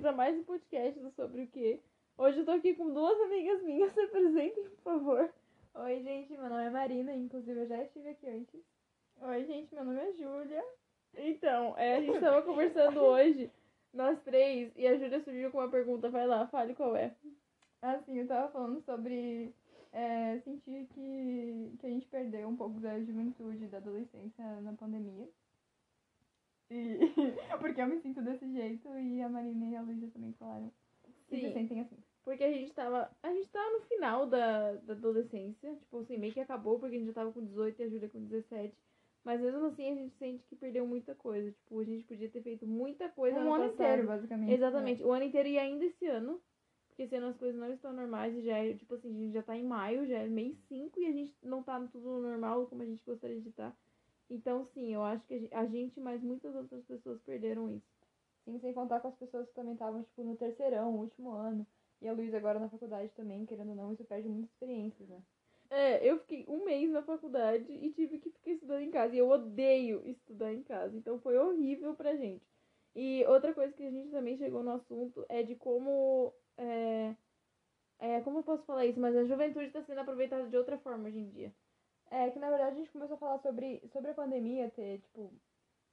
pra mais um podcast do Sobre o Quê. Hoje eu tô aqui com duas amigas minhas, se apresentem, por favor. Oi, gente, meu nome é Marina, inclusive eu já estive aqui antes. Oi, gente, meu nome é Júlia. Então, é, a gente tava conversando hoje, nós três, e a Júlia surgiu com uma pergunta. Vai lá, fale qual é. Assim, eu tava falando sobre é, sentir que, que a gente perdeu um pouco da juventude, da adolescência na pandemia. E porque eu me sinto desse jeito e a Marina e a Luísa também falaram Sim. se sentem assim. Porque a gente tava. A gente tava no final da, da adolescência. Tipo assim, meio que acabou, porque a gente já tava com 18 e a Júlia com 17. Mas mesmo assim a gente sente que perdeu muita coisa. Tipo, a gente podia ter feito muita coisa Um no ano passado. inteiro, basicamente. Exatamente, o ano inteiro e ainda esse ano. Porque esse ano as coisas não estão normais e já é, tipo assim, a gente já tá em maio, já é mês 5 e a gente não tá tudo normal como a gente gostaria de estar. Então, sim, eu acho que a gen- a gente, mas muitas outras pessoas perderam isso. Sim, sem contar com as pessoas que também estavam, tipo, no terceirão, último ano. E a Luísa agora na faculdade também, querendo ou não, isso perde muitas experiências, né? É, eu fiquei um mês na faculdade e tive que ficar estudando em casa. E eu odeio estudar em casa. Então foi horrível pra gente. E outra coisa que a gente também chegou no assunto é de como. É, é, como eu posso falar isso? Mas a juventude está sendo aproveitada de outra forma hoje em dia. É que na verdade a gente começou a falar sobre, sobre a pandemia ter, tipo,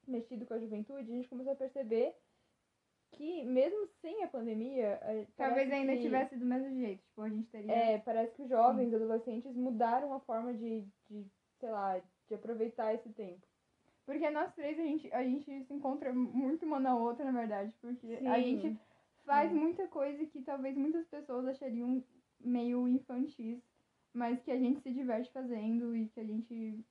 mexido com a juventude, a gente começou a perceber que mesmo sem a pandemia. é, Talvez ainda que- tivesse do mesmo jeito. Tipo, a gente teria. É, parece que os jovens, adolescentes mudaram a forma de, de, sei lá, de aproveitar esse tempo. Porque nós três a gente, a gente se encontra muito uma na outra, na verdade. Porque a Sim. gente faz muita coisa que talvez muitas pessoas achariam meio infantis, mas que a gente se diverte fazendo e que a gente.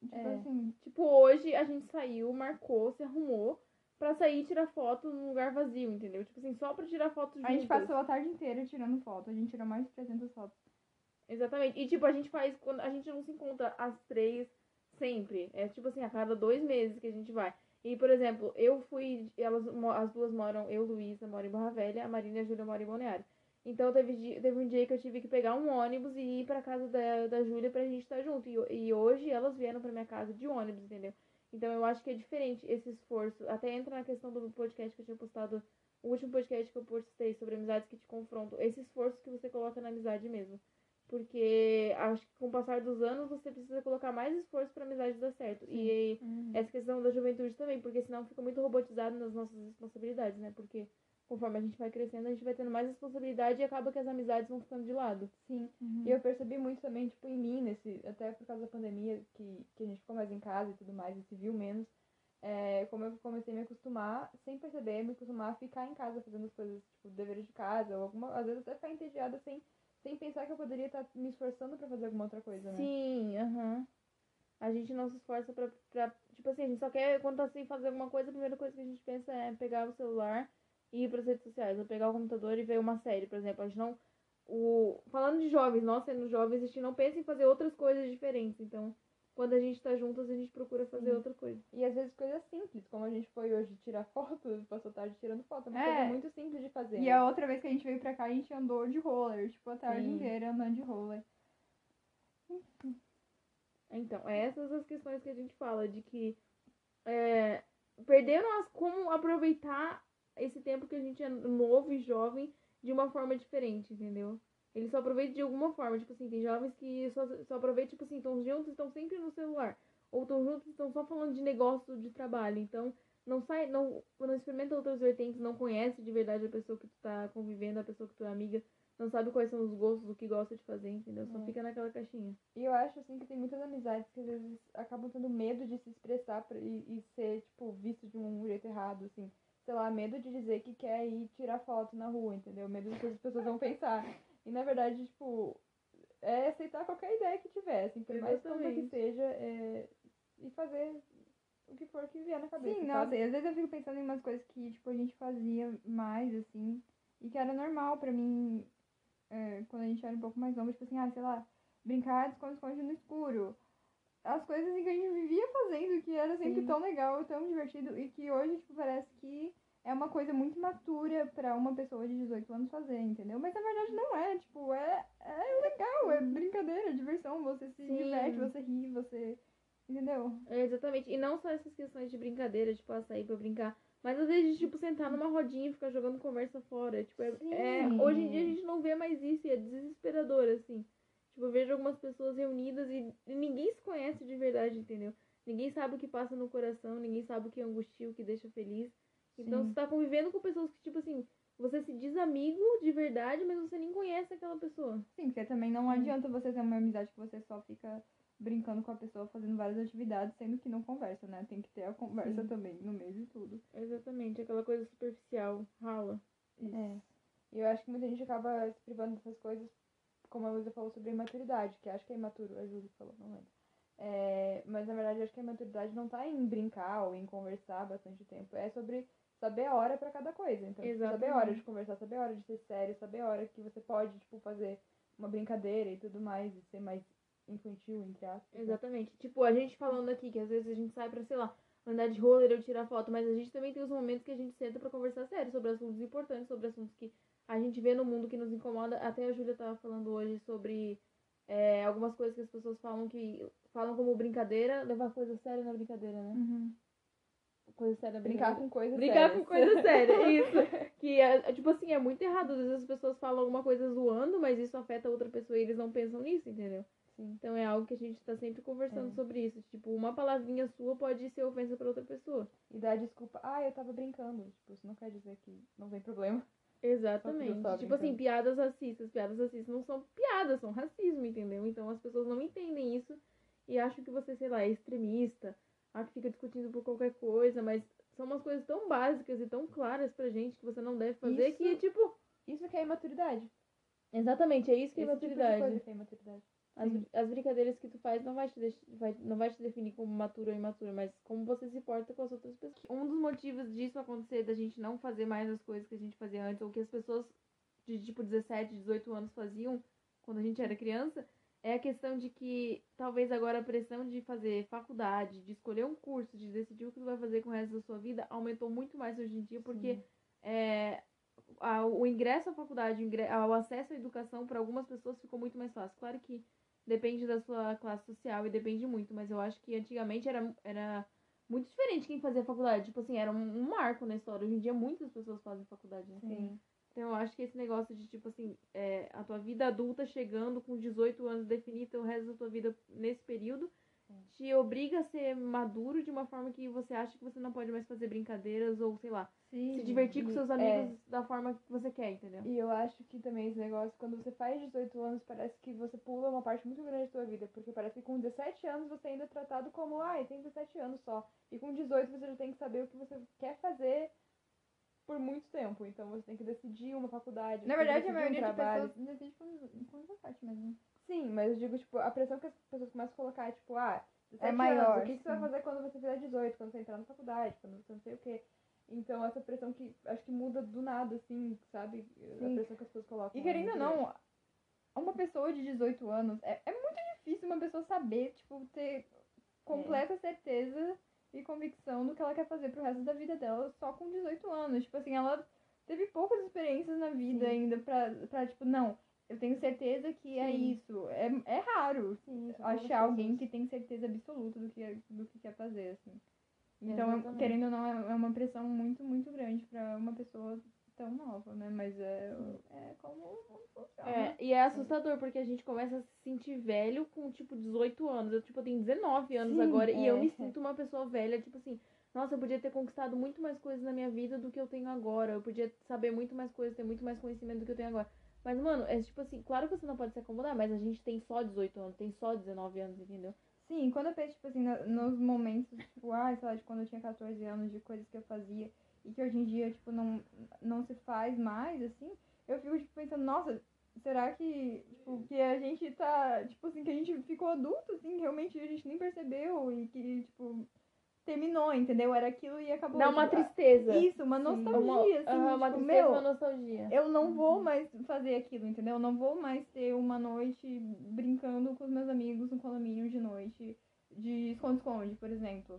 Tipo É. assim. Tipo, hoje a gente saiu, marcou, se arrumou pra sair e tirar foto num lugar vazio, entendeu? Tipo assim, só pra tirar foto juntas. A gente passou a tarde inteira tirando foto. A gente tirou mais de 300 fotos. Exatamente. E tipo, a gente faz quando a gente não se encontra as três sempre. É tipo assim, a cada dois meses que a gente vai. E, por exemplo, eu fui. Elas, as duas moram, eu, Luísa, moro em Barra Velha, a Marina e a Júlia moram em Balneário. Então teve, teve um dia que eu tive que pegar um ônibus e ir pra casa da, da Júlia pra gente estar junto. E, e hoje elas vieram pra minha casa de ônibus, entendeu? Então eu acho que é diferente esse esforço. Até entra na questão do podcast que eu tinha postado, o último podcast que eu postei sobre amizades que te confrontam. Esse esforço que você coloca na amizade mesmo. Porque acho que com o passar dos anos você precisa colocar mais esforço pra amizade dar certo. E essa questão da juventude também, porque senão fica muito robotizado nas nossas responsabilidades, né? Porque conforme a gente vai crescendo, a gente vai tendo mais responsabilidade e acaba que as amizades vão ficando de lado. Sim. Uhum. E eu percebi muito também, tipo, em mim, nesse, até por causa da pandemia, que, que a gente ficou mais em casa e tudo mais, e se viu menos. É, como eu comecei a me acostumar, sem perceber, me acostumar a ficar em casa fazendo as coisas, tipo, deveres de casa, ou alguma, às vezes até ficar entediada sem, sem pensar que eu poderia estar me esforçando pra fazer alguma outra coisa, né? Sim, aham. A gente não se esforça pra, pra. Tipo assim, a gente só quer, quando tá sem fazer alguma coisa, a primeira coisa que a gente pensa é pegar o celular e ir pras redes sociais, ou pegar o computador e ver uma série, por exemplo. A gente não. O, falando de jovens, nós sendo jovens, a gente não pensa em fazer outras coisas diferentes. Então, quando a gente tá juntas, a gente procura fazer Sim. outra coisa. E às vezes coisas simples, como a gente foi hoje tirar foto, passou tarde tirando foto, é uma É. coisa muito simples de fazer. E né? a outra vez que a gente veio pra cá, a gente andou de roller. Tipo, a tarde Sim. inteira andando de roller. Então, é essas as questões que a gente fala, de que é, perderam as, como aproveitar esse tempo que a gente é novo e jovem de uma forma diferente, entendeu? Eles só aproveitam de alguma forma, tipo assim, tem jovens que só, só aproveitam, tipo assim, estão juntos, estão sempre no celular. Ou estão juntos, estão só falando de negócio, de trabalho. Então, não sai, não, não experimenta outras vertentes, não conhece de verdade a pessoa que tu tá convivendo, a pessoa que tu é amiga, não sabe quais são os gostos, o que gosta de fazer, entendeu? Só É. fica naquela caixinha. E eu acho, assim, que tem muitas amizades que às vezes acabam tendo medo de se expressar e, e ser, tipo, visto de um jeito errado, assim. Sei lá, medo de dizer que quer ir tirar foto na rua, entendeu? Medo do que as pessoas vão pensar. E, na verdade, tipo, é aceitar qualquer ideia que tiver, assim, por mais tonta que seja, é... e fazer o que for que vier na cabeça, Sim, nossa, às vezes eu fico pensando em umas coisas que, tipo, a gente fazia mais, assim, e que era normal pra mim, é, quando a gente era um pouco mais novo, tipo assim, ah, sei lá, brincar de esconde-esconde no escuro. As coisas que a gente vivia fazendo, que era sempre Sim. tão legal, tão divertido, e que hoje, tipo, parece que é uma coisa muito matura pra uma pessoa de 18 anos fazer, entendeu? Mas na verdade não é, tipo, é, é legal, é brincadeira, é diversão, você se Sim. diverte, você ri, você. Entendeu? É, exatamente. E não só essas questões de brincadeira, tipo, ah, sair pra brincar. Mas às vezes, tipo, sentar numa rodinha e ficar jogando conversa fora. Tipo, é, é- hoje em dia a gente não vê mais isso e é desesperador, assim. Tipo, eu vejo algumas pessoas reunidas e, ninguém se conhece de verdade, entendeu? Ninguém sabe o que passa no coração, ninguém sabe o que angustia, o que deixa feliz. Então Sim. você tá convivendo com pessoas que, tipo assim, você se diz amigo de verdade, mas você nem conhece aquela pessoa. Sim, porque também não adianta você ter uma amizade que você só fica brincando com a pessoa, fazendo várias atividades, sendo que não conversa, né? Tem que ter a conversa Sim. também no meio de tudo. Exatamente, aquela coisa superficial, rala. É. E eu acho que muita gente acaba se privando dessas coisas, como a Luísa falou sobre a imaturidade, que acho que é imaturo, a Júlia falou, não lembro. É, mas na verdade acho que a imaturidade não tá em brincar ou em conversar bastante tempo, é sobre saber a hora pra cada coisa. Então, tipo, saber a hora Exatamente. de conversar, saber a hora de ser sério, saber a hora que você pode, tipo, fazer uma brincadeira e tudo mais, e ser mais infantil, entre aspas. né? Exatamente. Tipo, a gente falando aqui que às vezes a gente sai pra, sei lá, andar de roller ou tirar foto, mas a gente também tem os momentos que a gente senta pra conversar sério sobre assuntos importantes, sobre assuntos que a gente vê no mundo que nos incomoda. Até a Júlia tava falando hoje sobre é, algumas coisas que as pessoas falam que falam como brincadeira, levar coisa séria na brincadeira, né? Coisa séria na Brincar brincadeira. com coisas Brincar sérias. com coisa séria, isso. Que é, é, tipo assim, é muito errado. Às vezes as pessoas falam alguma coisa zoando, mas isso afeta outra pessoa e eles não pensam nisso, entendeu? Sim. Então é algo que a gente tá sempre conversando É. sobre isso. Tipo, uma palavrinha sua pode ser ofensa pra outra pessoa. E dar desculpa, ah, eu tava brincando. Tipo, isso não quer dizer que não tem problema. Exatamente. Tipo assim, brincando. piadas racistas. Piadas racistas não são piadas, são racismo, entendeu? Então as pessoas não entendem isso e acham que você, sei lá, é extremista, acham que fica discutindo por qualquer coisa, mas são umas coisas tão básicas e tão claras pra gente que você não deve fazer Isso- que, tipo. Isso que é imaturidade. Exatamente, é isso que é tipo de imaturidade. coisa que é imaturidade. As, as brincadeiras que tu faz não vai, te deix- vai, não vai te definir como maturo ou imaturo, mas como você se porta com as outras pessoas. Um dos motivos disso acontecer, da gente não fazer mais as coisas que a gente fazia antes, ou que as pessoas de tipo 17, 18 anos faziam quando a gente era criança, é a questão de que talvez agora a pressão de fazer faculdade, de escolher um curso, de decidir o que tu vai fazer com o resto da sua vida, aumentou muito mais hoje em dia, porque é, a- o ingresso à faculdade, o, ingre- a- o acesso à educação para algumas pessoas ficou muito mais fácil. Claro que depende da sua classe social e depende muito, mas eu acho que antigamente era, era muito diferente quem fazia faculdade. Tipo assim, era um, um marco na história. Hoje em dia muitas pessoas fazem faculdade, né? Sim. Então eu acho que esse negócio de, tipo assim, é, a tua vida adulta chegando com 18 anos, definir teu resto da tua vida nesse período, te obriga a ser maduro de uma forma que você acha que você não pode mais fazer brincadeiras ou, sei lá, Sim. se divertir com seus amigos da forma que você quer, entendeu? E eu acho que também esse negócio, quando você faz 18 anos, parece que você pula uma parte muito grande da sua vida. Porque parece que com 17 anos você ainda é tratado como, ah, tem 17 anos só. E com 18 você já tem que saber o que você quer fazer por muito tempo. Então você tem que decidir uma faculdade. Na verdade, a um maioria de trabalho. pessoas decide com, com 17 mesmo. Sim, mas eu digo, tipo, a pressão que as pessoas começam a colocar é, tipo, ah, 17 É maior, anos, o que, que você vai fazer quando você fizer 18, quando você entrar na faculdade, quando você não sei o quê. Então, essa pressão que acho que muda do nada, assim, sabe? A Sim. pressão que as pessoas colocam. E é querendo ou muito grande. não, uma pessoa de 18 anos, é, é muito difícil uma pessoa saber, tipo, ter completa certeza e convicção do que ela quer fazer pro resto da vida dela só com 18 anos. Tipo assim, ela teve poucas experiências na vida Sim. ainda pra, pra, tipo, não, eu tenho certeza que é Sim. isso. É, é raro Sim, poucas achar alguém que tem certeza absoluta do que, é- do que quer fazer, assim. Então, Exatamente. querendo ou não, é é uma pressão muito, muito grande pra uma pessoa tão nova, né? Mas é, é como o mundo funciona. É, e é assustador, porque a gente começa a se sentir velho com, tipo, 18 anos. Eu, tipo, eu tenho 19 anos Sim, agora e eu é. me sinto uma pessoa velha, tipo assim, nossa, eu podia ter conquistado muito mais coisas na minha vida do que eu tenho agora. Eu podia saber muito mais coisas, ter muito mais conhecimento do que eu tenho agora. Mas, mano, é tipo assim, claro que você não pode se acomodar, mas a gente tem só 18 anos, tem só 19 anos, entendeu? Sim, quando eu penso, tipo assim, nos momentos, tipo, ah, sei lá, de quando eu tinha 14 anos, de coisas que eu fazia e que hoje em dia, tipo, não, não se faz mais, assim, eu fico, tipo, pensando, nossa, será que, tipo, que a gente tá, tipo assim, que a gente ficou adulto, assim, realmente a gente nem percebeu e que, tipo, terminou, entendeu? Era aquilo e acabou. Dá uma tipo, tristeza. Isso, uma nostalgia, Uma, assim, aham, uma tipo, tristeza, meu, uma nostalgia. eu não vou mais fazer aquilo, entendeu? Eu não vou mais ter uma noite brincando com os meus amigos no condomínio de noite, de esconde-esconde, por exemplo.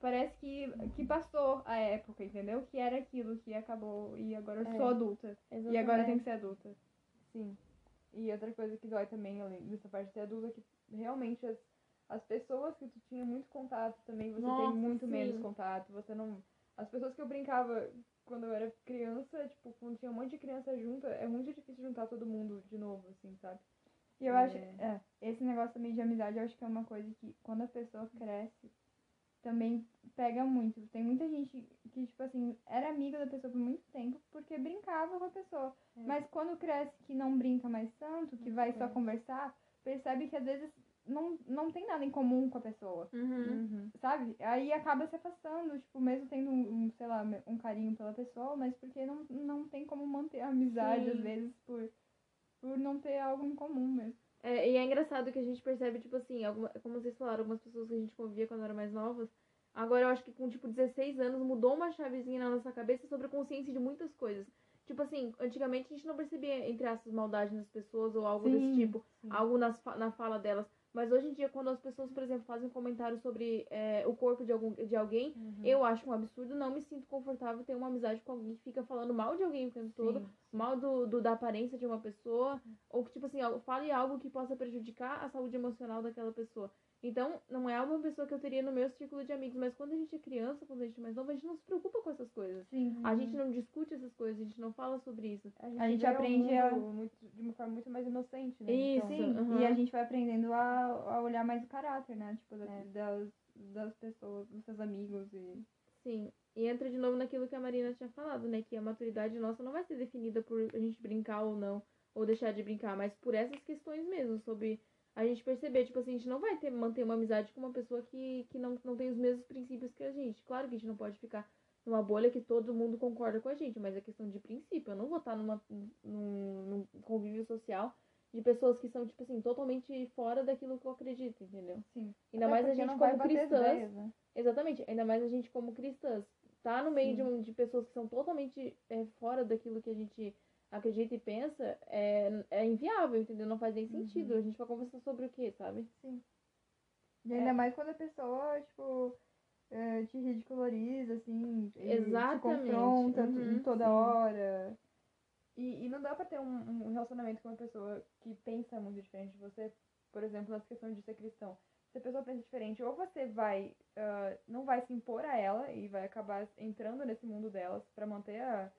Parece que, que passou a época, entendeu? Que era aquilo que acabou e agora eu É. sou adulta. E agora eu tenho que ser adulta. Sim. E outra coisa que dói também, além dessa parte de ser adulta, é que realmente as, as pessoas que tu tinha muito contato também, você Nossa, tem muito sim. menos contato. Você não. as pessoas que eu brincava quando eu era criança, tipo, quando tinha um monte de criança junto, é muito difícil juntar todo mundo de novo, assim, sabe? E eu acho, é, esse negócio também de amizade, eu acho que é uma coisa que quando a pessoa cresce, também pega muito. Tem muita gente que, tipo assim, era amiga da pessoa por muito tempo porque brincava com a pessoa. É. Mas quando cresce que não brinca mais tanto, que vai só É. conversar, percebe que às vezes não, não tem nada em comum com a pessoa. Uhum. Uhum. Sabe? Aí acaba se afastando, tipo, mesmo tendo um, um, sei lá, um carinho pela pessoa, mas porque não, não tem como manter a amizade, Sim. às vezes, por, por não ter algo em comum mesmo. É, e é engraçado que a gente percebe, tipo assim, alguma, como vocês falaram, algumas pessoas que a gente convivia quando eram mais novas, agora eu acho que com, tipo, 16 anos mudou uma chavezinha na nossa cabeça sobre a consciência de muitas coisas. Tipo assim, antigamente a gente não percebia, entre aspas, maldade nas pessoas ou algo desse Sim, tipo, sim. algo nas, fa- na fala delas. Mas hoje em dia, quando as pessoas, por exemplo, fazem um comentário sobre é, o corpo de, algum, de alguém, Uhum. eu acho um absurdo, não me sinto confortável ter uma amizade com alguém que fica falando mal de alguém o tempo todo, Sim, mal do, do- da aparência de uma pessoa, ou que, tipo assim, fale algo que possa prejudicar a saúde emocional daquela pessoa. Então, não é uma pessoa que eu teria no meu círculo de amigos, mas quando a gente é criança, quando a gente é mais nova, a gente não se preocupa com essas coisas. Sim. A gente não discute essas coisas, a gente não fala sobre isso. A gente vê o aprende a- muito- de uma forma muito mais inocente, né? Isso. Então, Sim, aham. e a gente vai aprendendo a, a olhar mais o caráter, né? Tipo, da- É. das, das pessoas, dos seus amigos e... Sim. E entra de novo naquilo que a Marina tinha falado, né? Que a maturidade nossa não vai ser definida por a gente brincar ou não, ou deixar de brincar, mas por essas questões mesmo, sobre a gente perceber, tipo assim, a gente não vai ter, manter uma amizade com uma pessoa que, que não, não tem os mesmos princípios que a gente. Claro que a gente não pode ficar numa bolha que todo mundo concorda com a gente, mas é questão de princípio. Eu não vou estar numa, num, num convívio social de pessoas que são, tipo assim, totalmente fora daquilo que eu acredito, entendeu? Sim. Ainda Até mais a gente como cristãs. ideias, né? Exatamente, ainda mais a gente como cristãs. Tá no meio de, um, de pessoas que são totalmente é, fora daquilo que a gente acredita e pensa, é, é inviável, entendeu? Não faz nem sentido. A gente vai conversar sobre o quê, sabe? E ainda mais quando a pessoa, tipo, eh, te ridiculariza, assim, Exatamente. te confronta Uhum, toda sim. hora. E, e não dá pra ter um, um relacionamento com uma pessoa que pensa muito diferente de você, por exemplo, nas questões de ser cristão. Se a pessoa pensa diferente, ou você vai, ah, não vai se impor a ela e vai acabar entrando nesse mundo delas pra manter a,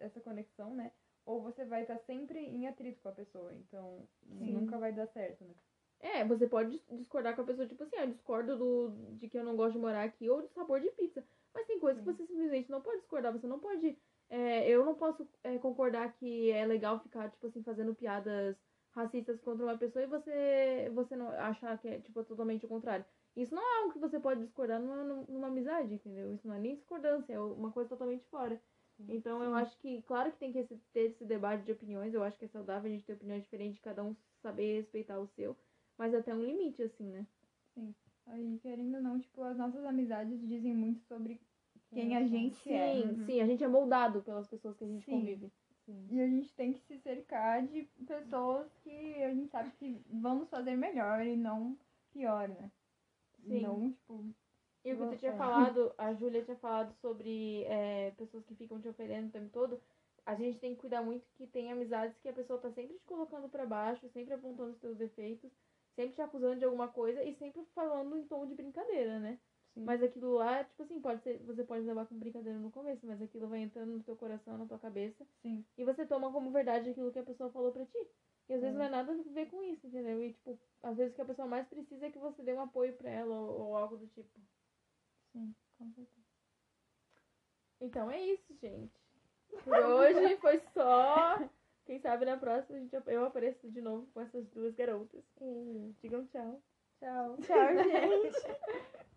essa conexão, né? Ou você vai estar sempre em atrito com a pessoa, então Sim. nunca vai dar certo, né? É, você pode dis- discordar com a pessoa, tipo assim, ah, eu discordo do, de que eu não gosto de morar aqui ou do sabor de pizza. Mas tem coisas que Sim. você simplesmente não pode discordar, você não pode. é, eu não posso é, concordar que é legal ficar, tipo assim, fazendo piadas racistas contra uma pessoa e você, você não achar que é, tipo, totalmente o contrário. Isso não é algo que você pode discordar numa, numa amizade, entendeu? Isso não é nem discordância, é uma coisa totalmente fora. Então eu acho que, claro que tem que ter esse debate de opiniões, eu acho que é saudável a gente ter opiniões diferentes, cada um saber respeitar o seu, mas até um limite, assim, né? Aí, querendo ou não, tipo, as nossas amizades dizem muito sobre quem a gente Sim, é. sim, a gente é moldado pelas pessoas que a gente Sim. convive. Sim. E a gente tem que se cercar de pessoas que a gente sabe que vão nos fazer melhor e não pior, né? Sim. Não, tipo, E o que tu tinha É. falado, a Júlia tinha falado sobre é, pessoas que ficam te ofendendo o tempo todo. A gente tem que cuidar muito que tem amizades que a pessoa tá sempre te colocando pra baixo, sempre apontando os teus defeitos, sempre te acusando de alguma coisa e sempre falando em tom de brincadeira, né? Sim. Mas aquilo lá, tipo assim, pode ser, você pode levar como brincadeira no começo, mas aquilo vai entrando no teu coração, na tua cabeça, Sim. e você toma como verdade aquilo que a pessoa falou pra ti. E às vezes É. não é nada a ver com isso, entendeu? E tipo, às vezes o que a pessoa mais precisa é que você dê um apoio pra ela ou, ou algo do tipo. sim, com certeza. Então é isso, gente. Por hoje foi só. Quem sabe na próxima a gente, eu apareço de novo com essas duas garotas. Digam tchau. Tchau. Tchau, gente.